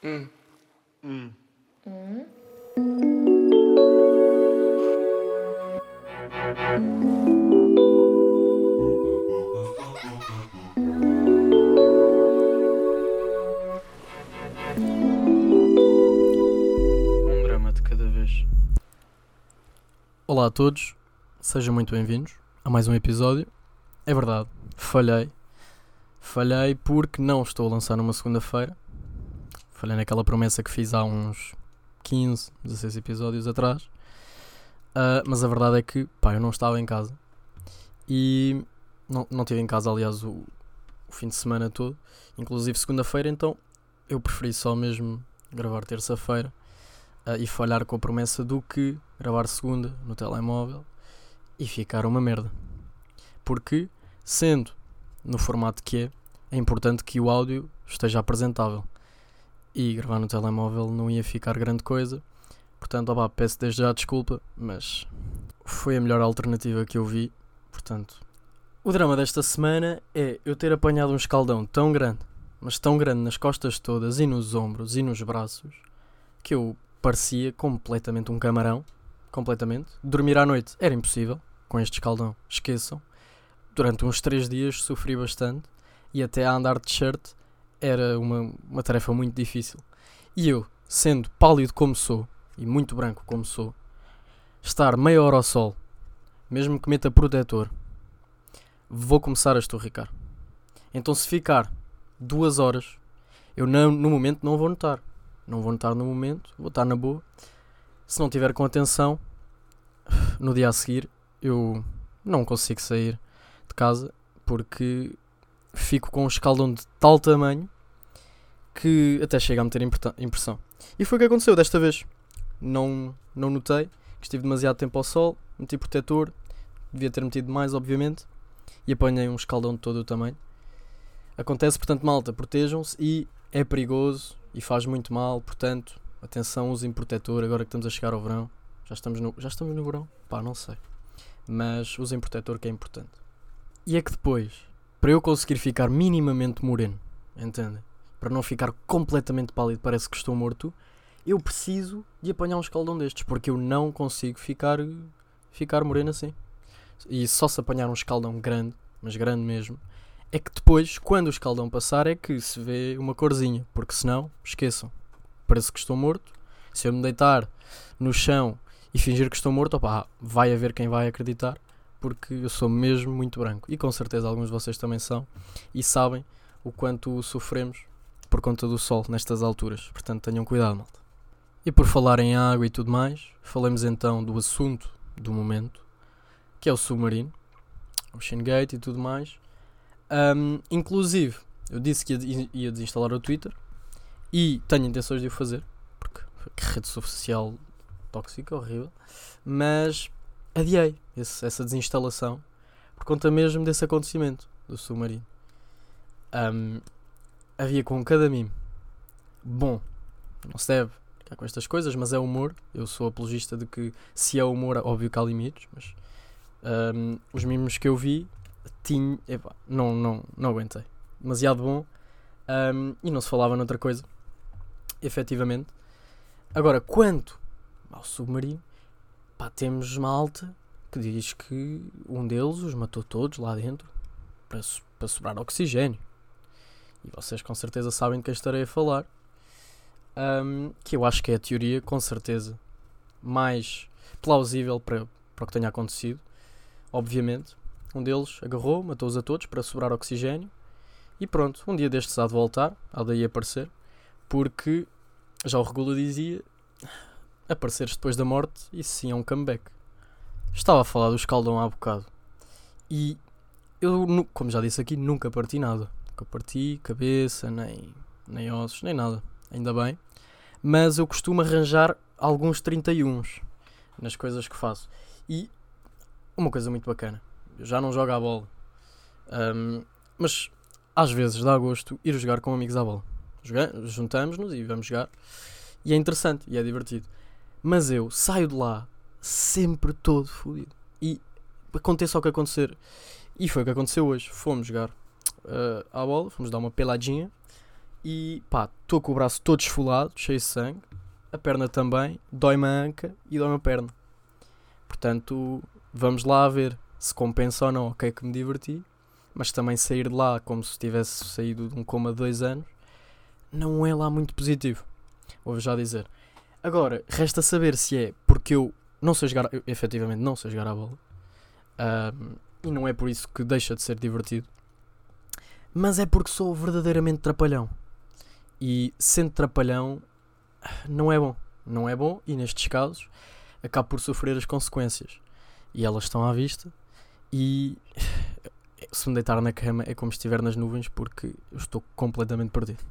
Hum. Um drama de cada vez. Olá a todos, sejam muito bem-vindos a mais um episódio. É verdade, falhei. Falhei porque não estou a lançar numa segunda-feira. Falhei naquela promessa que fiz há uns 15, 16 episódios atrás. Ah, mas a verdade é que, pá, eu não estava em casa. E não, não estive em casa, aliás, o, o fim de semana todo. Inclusive segunda-feira, então eu preferi só mesmo gravar terça-feira. ah, e falhar com a promessa do que gravar segunda no telemóvel e ficar uma merda. Porque, sendo no formato que é, é importante que o áudio esteja apresentável. E gravar no telemóvel não ia ficar grande coisa. Portanto, opá, peço desde já desculpa, mas foi a melhor alternativa que eu vi. Portanto, o drama desta semana é eu ter apanhado um escaldão tão grande, mas tão grande nas costas todas e nos ombros e nos braços, que eu parecia completamente um camarão. Completamente. Dormir à noite era impossível com este escaldão. Esqueçam. Durante uns 3 dias sofri bastante e até a andar de shirt era uma, uma tarefa muito difícil. E eu, sendo pálido como sou e muito branco como sou, estar meia hora ao sol, mesmo que meta protetor, vou começar a estorricar. Então, se ficar duas horas, eu não, no momento não vou notar. Não vou notar no momento, vou estar na boa. Se não tiver com atenção, no dia a seguir eu não consigo sair de casa porque fico com um escaldão de tal tamanho que até chega a meter importa- impressão. E foi o que aconteceu desta vez. Não, não notei que estive demasiado tempo ao sol, meti protetor, devia ter metido mais, obviamente, e apanhei um escaldão de todo o tamanho. Acontece, portanto, malta, protejam-se e é perigoso e faz muito mal, portanto, atenção, usem protetor agora que estamos a chegar ao verão. Já estamos no, já estamos no verão? Pá, não sei. Mas usem protetor que é importante. E é que depois, para eu conseguir ficar minimamente moreno, entendem? Para não ficar completamente pálido, parece que estou morto, eu preciso de apanhar um escaldão destes, porque eu não consigo ficar, ficar moreno assim. E só se apanhar um escaldão grande, mas grande mesmo, é que depois, quando o escaldão passar, é que se vê uma corzinha, porque senão, esqueçam, parece que estou morto. Se eu me deitar no chão e fingir que estou morto, opá, vai haver quem vai acreditar, porque eu sou mesmo muito branco. E com certeza alguns de vocês também são, e sabem o quanto sofremos por conta do sol nestas alturas. Portanto, tenham cuidado, malta. E por falar em água e tudo mais, falemos então do assunto do momento, que é o submarino, o Gate e tudo mais. Um, inclusive, eu disse que ia, ia desinstalar o Twitter e tenho intenções de o fazer, porque que rede social tóxica, horrível, mas adiei esse- essa desinstalação por conta mesmo desse acontecimento do submarino. Um, havia com cada mime. Bom, não se deve ficar com estas coisas, mas é humor. Eu sou apologista de que se é humor, óbvio que há limites, mas um, os mimos que eu vi tinha, não, não, não aguentei. Demasiado bom um, e não se falava noutra coisa, efetivamente. Agora, quanto ao submarino, pá, temos malta que diz que um deles os matou todos lá dentro para, para sobrar oxigênio. E vocês com certeza sabem de quem estarei a falar. Um, que eu acho que é a teoria, com certeza, mais plausível para, para o que tenha acontecido. Obviamente, um deles agarrou, matou-os a todos para sobrar oxigênio. E pronto, um dia destes há de voltar, há daí aparecer, porque já o Regula dizia: apareceres depois da morte, isso sim é um comeback. Estava a falar do escaldão há bocado. E eu, como já disse aqui, nunca parti nada. Nunca parti cabeça, nem, nem ossos, nem nada. Ainda bem. Mas eu costumo arranjar alguns 31s nas coisas que faço. E uma coisa muito bacana. Eu já não jogo à bola. Ahm, mas às vezes dá gosto ir jogar com amigos à bola. Juntamos-nos e vamos jogar. E é interessante e é divertido. Mas eu saio de lá sempre todo fodido. E aconteça o que acontecer. E foi o que aconteceu hoje. Fomos jogar ah, à bola, fomos dar uma peladinha. e pá, estou com o braço todo esfolado, cheio de sangue, a perna também, dói-me a anca e dói-me a perna. Portanto, vamos lá ver se compensa ou não, ok que me diverti, mas também sair de lá como se tivesse saído de um coma de dois anos, não é lá muito positivo. Vou já dizer. Agora, resta saber se é porque eu não sei jogar, eu, efetivamente não sei jogar a bola, um, e não é por isso que deixa de ser divertido, mas é porque sou verdadeiramente trapalhão. E sendo trapalhão, não é bom. Não é bom, e nestes casos, acabo por sofrer as consequências. E elas estão à vista, e se me deitar na cama é como se estiver nas nuvens, porque eu estou completamente perdido.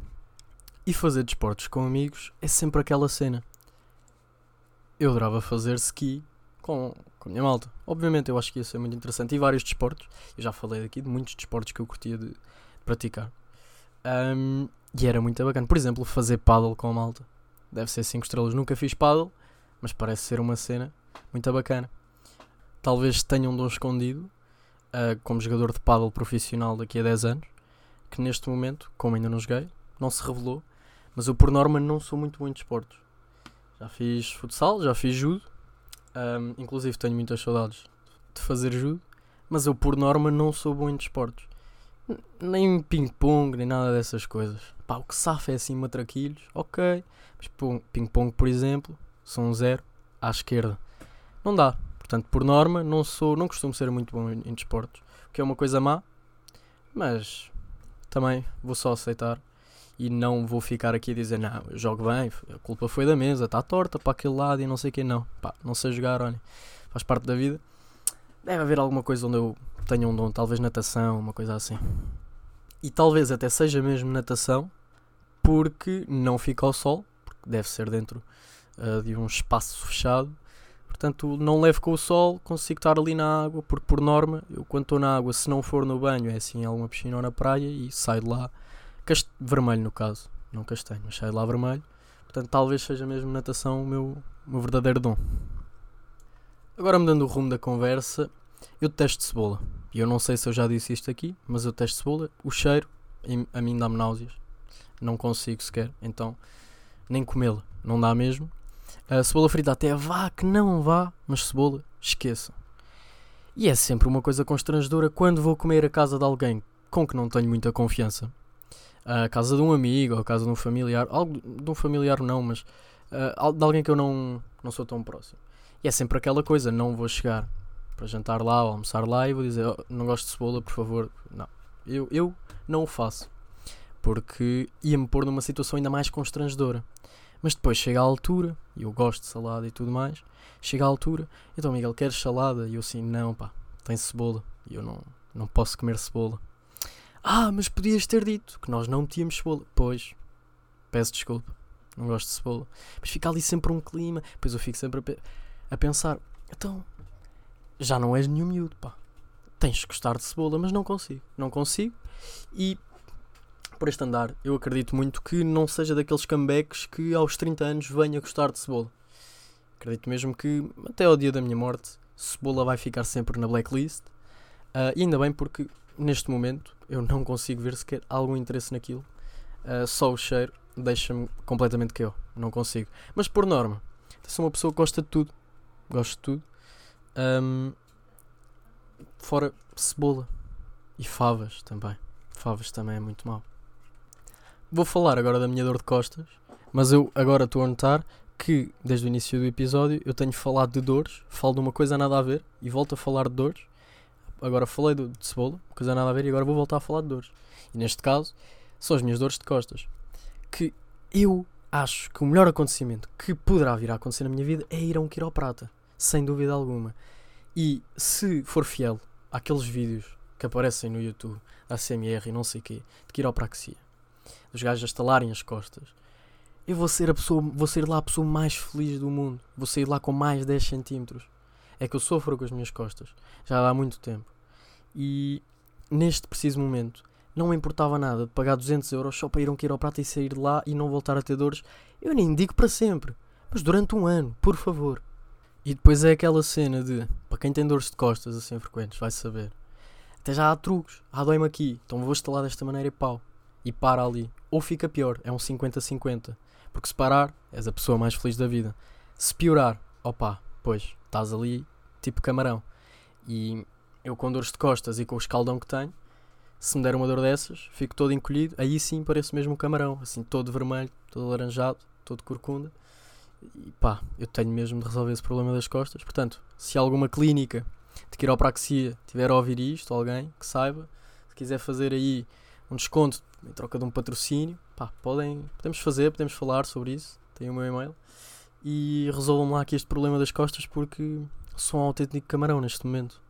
E fazer desportos com amigos é sempre aquela cena. Eu adorava fazer ski com, com a minha malta. Obviamente, eu acho que ia ser muito interessante. E vários desportos. Eu já falei aqui de muitos desportos que eu curtia de praticar. Um, e era muito bacana. Por exemplo, fazer paddle com a malta. Deve ser 5 estrelas. Nunca fiz paddle, mas parece ser uma cena muito bacana. Talvez tenha um dom escondido uh, como jogador de paddle profissional daqui a 10 anos. Que neste momento, como ainda não joguei, não se revelou. Mas eu, por norma, não sou muito bom em desportos. Já fiz futsal, já fiz judo. Um, inclusive, tenho muitas saudades de fazer judo. Mas eu, por norma, não sou bom em desportos nem ping-pong, nem nada dessas coisas. Pá, o que safa é assim matraquilhos, ok. Mas ping-pong, por exemplo, são um zero à esquerda. Não dá. Portanto, por norma, não sou, não costumo ser muito bom em, em desportos, o que é uma coisa má, mas também vou só aceitar e não vou ficar aqui a dizer, não, eu jogo bem, a culpa foi da mesa, está torta para aquele lado e não sei quem não. Pá, não sei jogar, olha, faz parte da vida. Deve haver alguma coisa onde eu tenha um dom, talvez natação, uma coisa assim. E talvez até seja mesmo natação, porque não fica ao sol, porque deve ser dentro uh, de um espaço fechado. Portanto, não levo com o sol, consigo estar ali na água, porque por norma, eu quando estou na água, se não for no banho, é assim, em alguma piscina ou na praia, e saio de lá, cast... vermelho no caso, não castanho, mas saio de lá vermelho. Portanto, talvez seja mesmo natação o meu, o meu verdadeiro dom. Agora mudando o rumo da conversa, eu detesto cebola. E eu não sei se eu já disse isto aqui, mas eu detesto cebola. O cheiro, a mim dá-me náuseas. Não consigo sequer. Então, nem comê-la. Não dá mesmo. A cebola frita até vá que não vá, mas cebola, esqueça. E é sempre uma coisa constrangedora quando vou comer a casa de alguém com que não tenho muita confiança. A casa de um amigo, ou a casa de um familiar. Algo de um familiar não, mas uh, de alguém que eu não, não sou tão próximo. E é sempre aquela coisa, não vou chegar para jantar lá ou almoçar lá e vou dizer, oh, não gosto de cebola, por favor. Não. Eu, eu não o faço. Porque ia-me pôr numa situação ainda mais constrangedora. Mas depois chega à altura, e eu gosto de salada e tudo mais, chega à altura, então Miguel, queres salada? E eu assim, não pá, tem cebola. E eu não, não posso comer cebola. Ah, mas podias ter dito que nós não tínhamos cebola. Pois, peço desculpa, não gosto de cebola. Mas fica ali sempre um clima, depois eu fico sempre a a pensar: então, já não és nenhum miúdo, pá. Tens que gostar de cebola, mas não consigo. Não consigo. E por este andar, eu acredito muito que não seja daqueles comebacks que aos 30 anos venha gostar de cebola. Acredito mesmo que até ao dia da minha morte, cebola vai ficar sempre na blacklist. Uh, e ainda bem porque neste momento eu não consigo ver sequer algum interesse naquilo. Uh, só o cheiro deixa-me completamente que eu. Não consigo. Mas por norma, sou uma pessoa que gosta de tudo gosto de tudo. Um, fora cebola e favas também. Favas também é muito mal. Vou falar agora da minha dor de costas, mas eu agora estou a notar que desde o início do episódio eu tenho falado de dores, falo de uma coisa nada a ver e volto a falar de dores. Agora falei de, de cebola, coisa nada a ver, e agora vou voltar a falar de dores. E neste caso, são as minhas dores de costas. Que eu acho que o melhor acontecimento que poderá vir a acontecer na minha vida é ir a um quiroprata sem dúvida alguma. E se for fiel àqueles vídeos que aparecem no YouTube da CMR e não sei o quê, de quiropraxia, dos gajos a estalarem as costas, eu vou ser, a pessoa, vou ser lá a pessoa mais feliz do mundo. Vou sair lá com mais 10 centímetros. É que eu sofro com as minhas costas já há muito tempo. E neste preciso momento não me importava nada de pagar 200 euros só para ir a um quiroprata e sair de lá e não voltar a ter dores. Eu nem digo para sempre, mas durante um ano, por favor. E depois é aquela cena de, para quem tem dores de costas assim frequentes, vai saber. Até já há truques. Ah, dói-me aqui, então vou estalar desta maneira e pau. e para ali. Ou fica pior, é um 50-50. Porque se parar, és a pessoa mais feliz da vida. Se piorar, opá, pois, estás ali tipo camarão. E eu com dores de costas e com o escaldão que tenho, se me der uma dor dessas, fico todo encolhido, aí sim pareço mesmo um camarão, assim todo vermelho, todo alaranjado, todo corcunda. E pá, eu tenho mesmo de resolver esse problema das costas. Portanto, se alguma clínica de quiropraxia tiver a ouvir isto, alguém que saiba, se quiser fazer aí um desconto em troca de um patrocínio, pá, podem, podemos fazer, podemos falar sobre isso. Tem o meu e-mail. E resolvam lá aqui este problema das costas porque sou um autêntico camarão neste momento.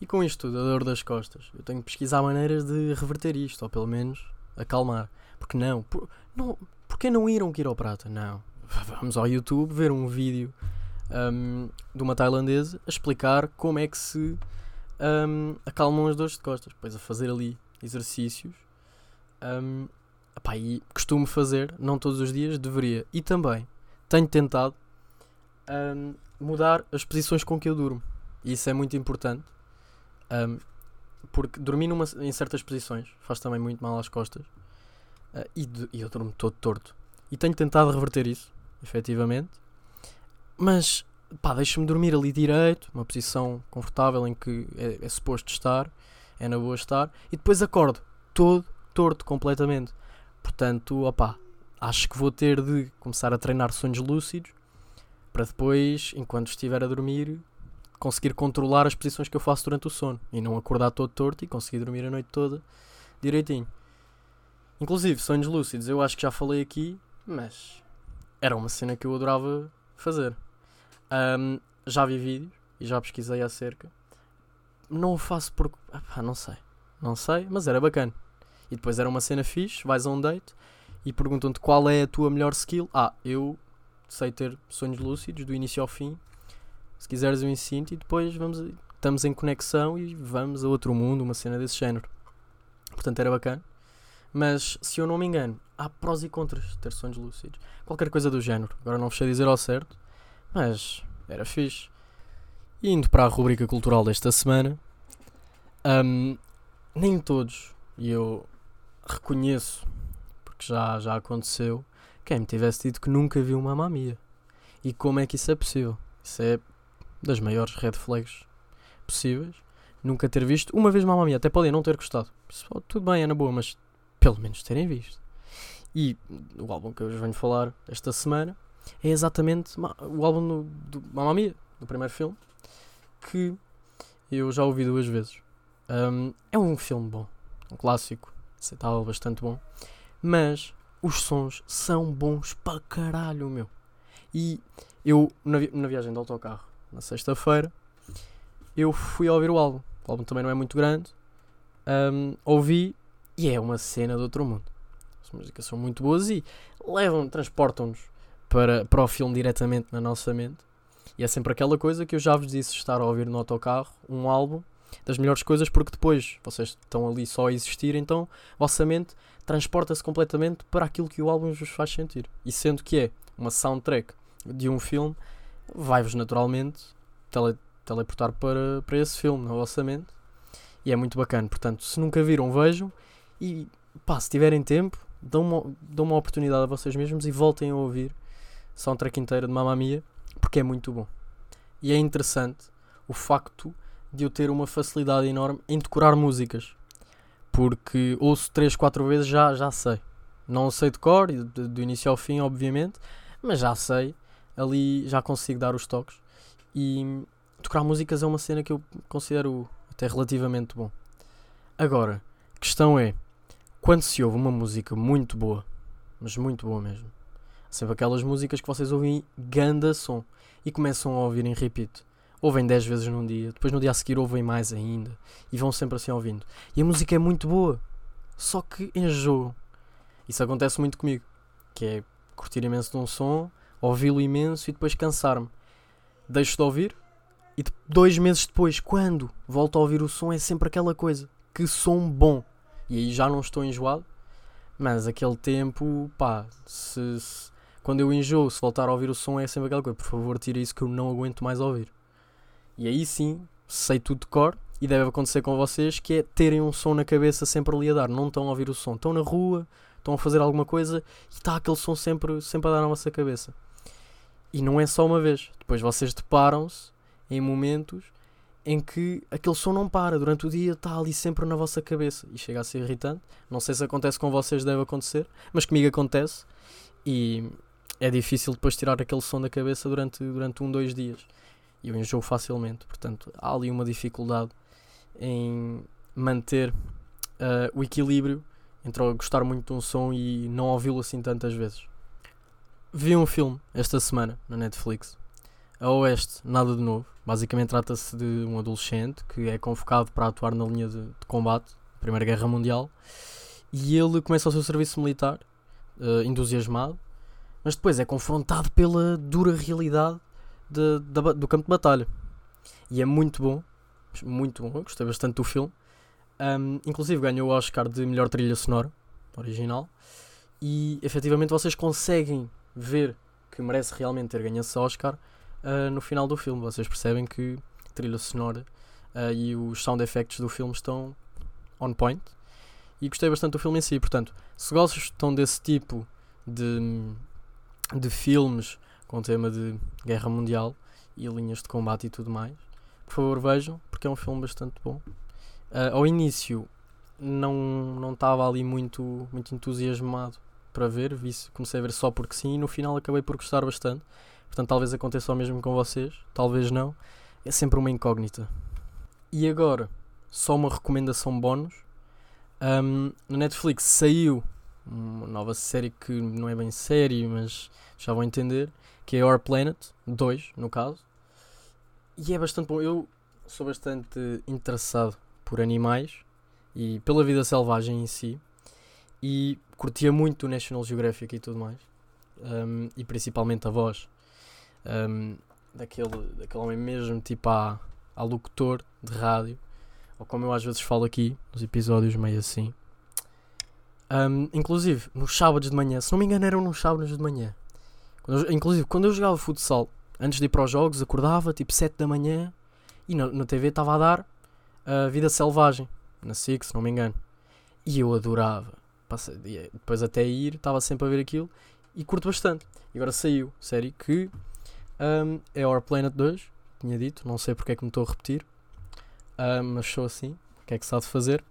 E com isto tudo, a dor das costas, eu tenho que pesquisar maneiras de reverter isto, ou pelo menos acalmar. Porque não? Por, não porquê não ir a um quiroprata? Não. Vamos ao YouTube ver um vídeo um, de uma tailandesa a explicar como é que se um, acalmam as dores de costas. Depois a fazer ali exercícios. Um, epá, e costumo fazer, não todos os dias, deveria. E também tenho tentado um, mudar as posições com que eu durmo. E isso é muito importante. Um, porque dormir numa, em certas posições faz também muito mal às costas. Uh, e, de, e eu durmo todo torto. E tenho tentado reverter isso, efetivamente. Mas, pá, deixa-me dormir ali direito, uma posição confortável em que é, é suposto estar, é na boa estar. E depois acordo todo torto completamente. Portanto, opá, acho que vou ter de começar a treinar sonhos lúcidos para depois, enquanto estiver a dormir, conseguir controlar as posições que eu faço durante o sono e não acordar todo torto e conseguir dormir a noite toda direitinho. Inclusive, sonhos lúcidos, eu acho que já falei aqui, mas era uma cena que eu adorava fazer. Um, já vi vídeos e já pesquisei acerca. Não o faço porque. Ah, não sei. Não sei, mas era bacana. E depois era uma cena fixe, vais a um date e perguntam-te qual é a tua melhor skill. Ah, eu sei ter sonhos lúcidos do início ao fim. Se quiseres eu ensino-te e depois vamos, estamos em conexão e vamos a outro mundo, uma cena desse género. Portanto era bacana. Mas se eu não me engano, há prós e contras de ter sonhos lúcidos. Qualquer coisa do género. Agora não sei dizer ao certo, mas era fixe. E indo para a rubrica cultural desta semana, um, nem todos, e eu reconheço, já, já aconteceu, quem me tivesse dito que nunca viu uma mamia. E como é que isso é possível? Isso é das maiores red flags possíveis. Nunca ter visto uma vez mamamia. Até podem não ter gostado. Isso, tudo bem, é na boa, mas pelo menos terem visto. E o álbum que eu vos venho falar esta semana é exatamente o álbum do, do Mamma Mia, do primeiro filme, que eu já ouvi duas vezes. Um, é um filme bom, um clássico, aceitável, bastante bom, mas os sons são bons para caralho, meu. E eu, na, vi na viagem de autocarro, na sexta-feira, eu fui ouvir o álbum. O álbum também não é muito grande. Um, ouvi e é uma cena do outro mundo. As músicas são muito boas e levam, transportam-nos para, para o filme diretamente na nossa mente. E é sempre aquela coisa que eu já vos disse: estar a ouvir no autocarro um álbum das melhores coisas, porque depois vocês estão ali só a existir, então vossa mente transporta-se completamente para aquilo que o álbum vos faz sentir. E sendo que é uma soundtrack de um filme, vai-vos naturalmente tele, teleportar para, para esse filme na vossa mente. E é muito bacana. Portanto, se nunca viram, vejam. E pá, se tiverem tempo, dão uma, dão uma oportunidade a vocês mesmos e voltem a ouvir soundtrack inteira de Mamma Mia, porque é muito bom. E é interessante o facto de eu ter uma facilidade enorme em decorar músicas, porque ouço 3, 4 vezes já, já sei. Não sei de cor, do início ao fim, obviamente, mas já sei, ali já consigo dar os toques. E tocar músicas é uma cena que eu considero até relativamente bom. Agora, a questão é, quando se ouve uma música muito boa, mas muito boa mesmo, Sempre aquelas músicas que vocês ouvem ganda som e começam a ouvir em repeat. Ouvem 10 vezes num dia, depois no dia a seguir ouvem mais ainda e vão sempre assim ouvindo. E a música é muito boa, só que enjoam. Isso acontece muito comigo, que é curtir imenso de um som, ouvi-lo imenso e depois cansar-me. Deixo de ouvir e dois meses depois, quando volto a ouvir o som, é sempre aquela coisa. Que som bom! E aí já não estou enjoado, mas aquele tempo, pá, se, se quando eu enjoo, se voltar a ouvir o som, é sempre aquela coisa: por favor, tira isso que eu não aguento mais ouvir. E aí sim, sei tudo de cor e deve acontecer com vocês, que é terem um som na cabeça sempre ali a dar. Não estão a ouvir o som, estão na rua, estão a fazer alguma coisa e está aquele som sempre, sempre a dar na vossa cabeça. E não é só uma vez. Depois vocês deparam-se em momentos em que aquele som não para, durante o dia está ali sempre na vossa cabeça e chega a ser irritante. Não sei se acontece com vocês, deve acontecer, mas comigo acontece e é difícil depois tirar aquele som da cabeça durante, durante um, dois dias. E eu enjoo facilmente, portanto há ali uma dificuldade em manter uh, o equilíbrio entre gostar muito de um som e não ouvi-lo assim tantas vezes. Vi um filme esta semana na Netflix a Oeste, nada de novo. Basicamente trata-se de um adolescente que é convocado para atuar na linha de, de combate Primeira Guerra Mundial e ele começa o seu serviço militar, uh, entusiasmado, mas depois é confrontado pela dura realidade de, de, do campo de batalha. E é muito bom, muito bom, gostei bastante do filme. Um, inclusive ganhou o Oscar de melhor trilha sonora original. E efetivamente vocês conseguem ver que merece realmente ter ganho esse Oscar uh, no final do filme. Vocês percebem que a trilha sonora uh, e os sound effects do filme estão on point. E gostei bastante do filme em si. Portanto, se gostam desse tipo de, de filmes com tema de guerra mundial e linhas de combate e tudo mais, por favor vejam, porque é um filme bastante bom. Uh, ao início não não estava ali muito, muito entusiasmado para ver, vi, comecei a ver só porque sim e no final acabei por gostar bastante. Portanto, talvez aconteça o mesmo com vocês, talvez não. É sempre uma incógnita. E agora, só uma recomendação bónus. Um, na Netflix saiu uma nova série que não é bem série, mas já vão entender, que é Our Planet 2, no caso. E é bastante bom. Eu sou bastante interessado por animais e pela vida selvagem em si. E curtia muito o National Geographic e tudo mais. Um, e principalmente a voz um, daquele, daquele homem mesmo, tipo a, a locutor de rádio, ou como eu às vezes falo aqui, nos episódios meio assim. Um, inclusive, nos sábados de manhã, se não me engano, eram nos sábados de manhã. Quando eu, inclusive, quando eu jogava futsal, antes de ir para os jogos, acordava tipo 7 da manhã e na, na TV estava a dar a uh, Vida Selvagem, na SIC, se não me engano. E eu adorava. Passei, depois até ir, estava sempre a ver aquilo e curto bastante. E agora saiu, série que um, é Our Planet 2, tinha dito, não sei porque é que me estou a repetir, uh, mas sou assim, o que é que se há de fazer.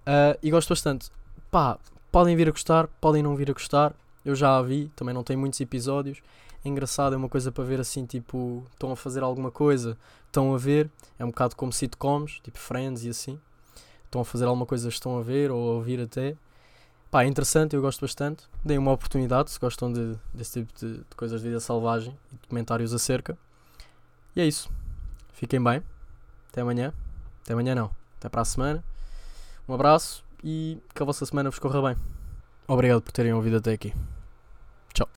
Uh, e gosto bastante. Pá, podem vir a gostar, podem não vir a gostar, eu já a vi, também não tem muitos episódios. É engraçado, é uma coisa para ver assim, tipo, estão a fazer alguma coisa, estão a ver, é um bocado como sitcoms, tipo Friends e assim. Estão a fazer alguma coisa, estão a ver ou a ouvir até. Pá, é interessante, eu gosto bastante. Deem uma oportunidade se gostam de, desse tipo de, de coisas de vida selvagem e documentários acerca. E é isso. Fiquem bem. Até amanhã. Até amanhã não. Até para a semana. Um abraço e que a vossa semana vos corra bem. Obrigado por terem ouvido até aqui. Tchau.